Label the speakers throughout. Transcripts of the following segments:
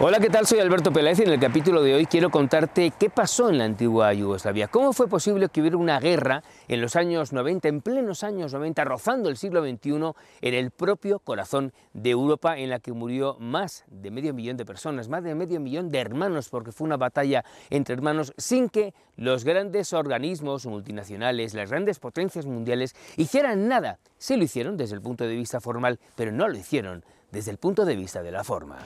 Speaker 1: Hola, ¿qué tal? Soy Alberto Peláez y en el capítulo de hoy quiero contarte qué pasó en la antigua Yugoslavia. ¿Cómo fue posible que hubiera una guerra en los años 90, en plenos años 90, rozando el siglo XXI, en el propio corazón de Europa, en la que murió más de medio millón de personas, más de medio millón de hermanos, porque fue una batalla entre hermanos sin que los grandes organismos multinacionales, las grandes potencias mundiales, hicieran nada. Sí lo hicieron desde el punto de vista formal, pero no lo hicieron desde el punto de vista de la forma.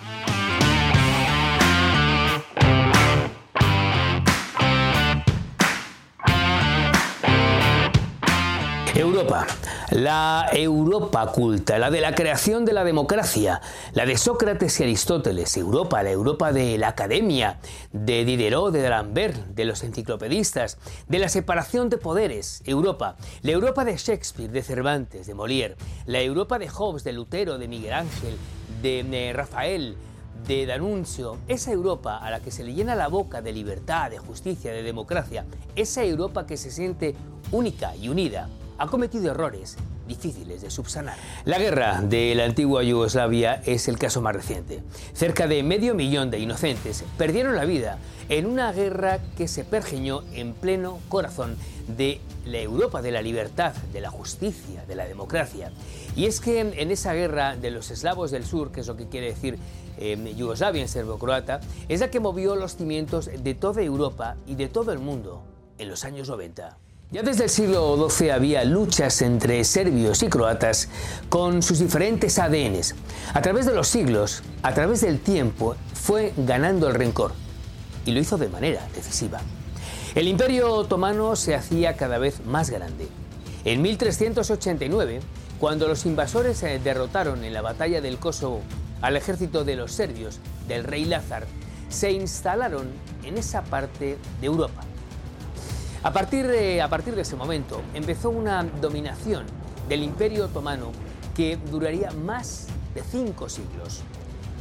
Speaker 1: Europa, la Europa culta, la de la creación de la democracia, la de Sócrates y Aristóteles, Europa, la Europa de la academia, de Diderot, de D'Alembert, de los enciclopedistas, de la separación de poderes, Europa, la Europa de Shakespeare, de Cervantes, de Molière, la Europa de Hobbes, de Lutero, de Miguel Ángel, de eh, Rafael, de Danuncio, esa Europa a la que se le llena la boca de libertad, de justicia, de democracia, esa Europa que se siente única y unida, ha cometido errores La guerra de la antigua Yugoslavia es el caso más reciente. Cerca de medio millón de inocentes perdieron la vida en una guerra que se pergeñó en pleno corazón de la Europa de la libertad, de la justicia, de la democracia. Y es que en esa guerra de los eslavos del sur, que es lo que quiere decir eh, Yugoslavia en serbo-croata, es la que movió los cimientos de toda Europa y de todo el mundo en los años 90. Ya desde el siglo XII había luchas entre serbios y croatas con sus diferentes ADNs. A través de los siglos, a través del tiempo, fue ganando el rencor y lo hizo de manera decisiva. El imperio otomano se hacía cada vez más grande. En 1389, cuando los invasores derrotaron en la batalla del Kosovo al ejército de los serbios del rey Lázar, se instalaron en esa parte de Europa. A partir, de, a partir de ese momento empezó una dominación del Imperio Otomano que duraría más de cinco siglos.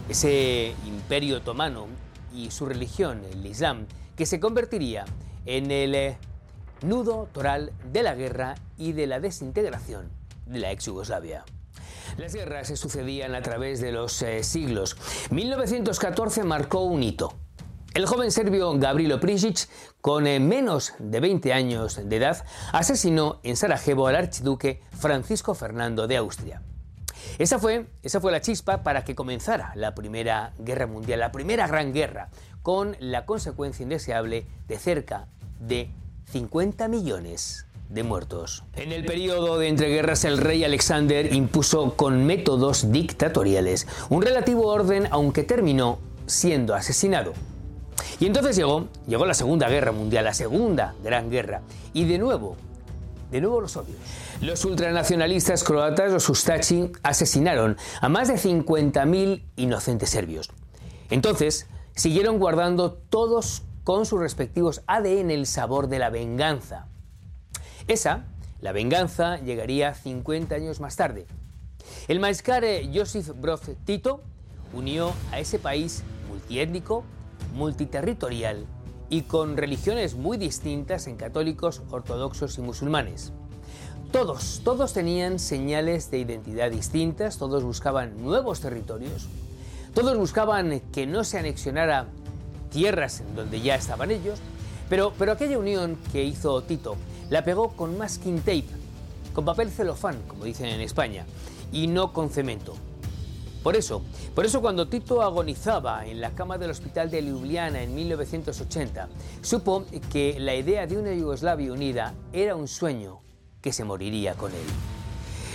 Speaker 1: Ese Imperio Otomano y su religión, el Islam, que se convertiría en el eh, nudo toral de la guerra y de la desintegración de la ex Yugoslavia. Las guerras se sucedían a través de los eh, siglos. 1914 marcó un hito. El joven serbio Gavrilo Prisic, con eh, menos de 20 años de edad, asesinó en Sarajevo al archiduque Francisco Fernando de Austria. Esa fue, esa fue la chispa para que comenzara la Primera Guerra Mundial, la primera gran guerra, con la consecuencia indeseable de cerca de 50 millones de muertos. En el periodo de entreguerras el rey Alexander impuso con métodos dictatoriales un relativo orden aunque terminó siendo asesinado. Y entonces llegó, llegó la Segunda Guerra Mundial, la Segunda Gran Guerra. Y de nuevo, de nuevo los odios. Los ultranacionalistas croatas, los Ustachi, asesinaron a más de 50.000 inocentes serbios. Entonces, siguieron guardando todos con sus respectivos ADN el sabor de la venganza. Esa, la venganza, llegaría 50 años más tarde. El maescar Josip Broz Tito unió a ese país multiétnico, multiterritorial y con religiones muy distintas en católicos, ortodoxos y musulmanes. Todos, todos tenían señales de identidad distintas, todos buscaban nuevos territorios, todos buscaban que no se anexionara tierras en donde ya estaban ellos, pero, pero aquella unión que hizo Tito la pegó con masking tape, con papel celofán, como dicen en España, y no con cemento. Por eso, por eso cuando Tito agonizaba en la cama del hospital de Ljubljana en 1980, supo que la idea de una Yugoslavia unida era un sueño que se moriría con él.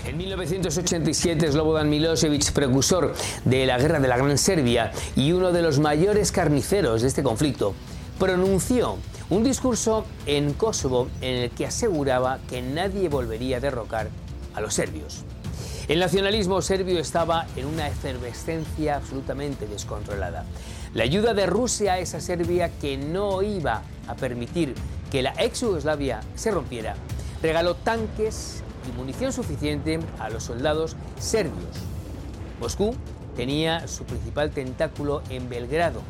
Speaker 1: En 1987, Slobodan Milosevic, precursor de la guerra de la Gran Serbia y uno de los mayores carniceros de este conflicto, pronunció un discurso en Kosovo en el que aseguraba que nadie volvería a derrocar a los serbios. El nacionalismo serbio estaba en una efervescencia absolutamente descontrolada. La ayuda de Rusia a esa Serbia que no iba a permitir que la ex Yugoslavia se rompiera, regaló tanques y munición suficiente a los soldados serbios. Moscú tenía su principal tentáculo en Belgrado,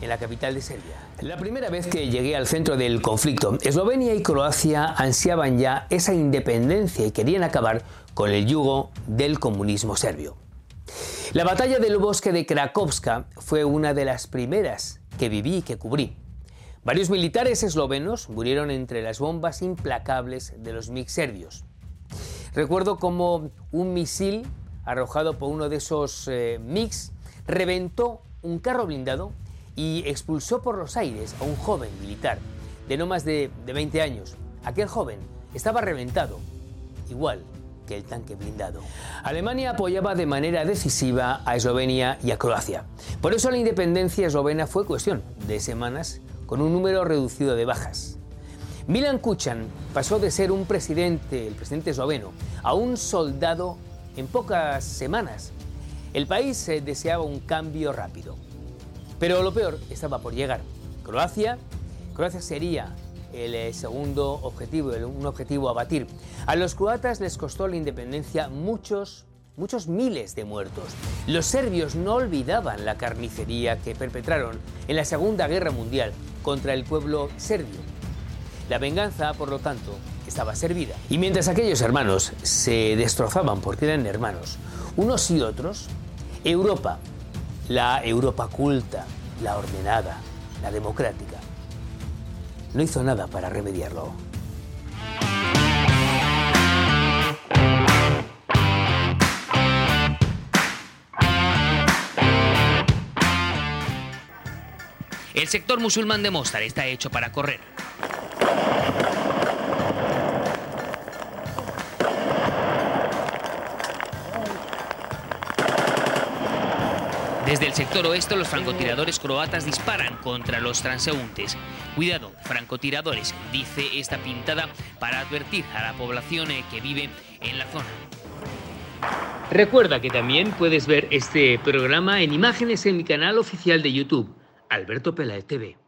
Speaker 1: en la capital de Serbia. La primera vez que llegué al centro del conflicto, Eslovenia y Croacia ansiaban ya esa independencia y querían acabar con el yugo del comunismo serbio. La batalla del bosque de Krakowska fue una de las primeras que viví y que cubrí. Varios militares eslovenos murieron entre las bombas implacables de los MiG serbios. Recuerdo como un misil arrojado por uno de esos eh, MiGs reventó un carro blindado y expulsó por los aires a un joven militar de no más de, de 20 años. Aquel joven estaba reventado, igual que el tanque blindado. Alemania apoyaba de manera decisiva a Eslovenia y a Croacia. Por eso la independencia eslovena fue cuestión de semanas con un número reducido de bajas. Milan Kuchan pasó de ser un presidente, el presidente esloveno, a un soldado en pocas semanas. El país deseaba un cambio rápido. Pero lo peor estaba por llegar. Croacia, Croacia sería el eh, segundo objetivo, un objetivo a batir. A los croatas les costó la independencia muchos, muchos miles de muertos. Los serbios no olvidaban la carnicería que perpetraron en la Segunda Guerra Mundial contra el pueblo serbio. La venganza, por lo tanto, estaba servida. Y mientras aquellos hermanos se destrozaban porque eran hermanos, unos y otros, Europa, la Europa culta, la ordenada, la democrática, no hizo nada para remediarlo.
Speaker 2: El sector musulmán de Mostar está hecho para correr. Desde el sector oeste, los francotiradores croatas disparan contra los transeúntes. Cuidado, francotiradores, dice esta pintada para advertir a la población eh, que vive en la zona. Recuerda que también puedes ver este programa en imágenes en mi canal oficial de YouTube, Alberto Peláez TV.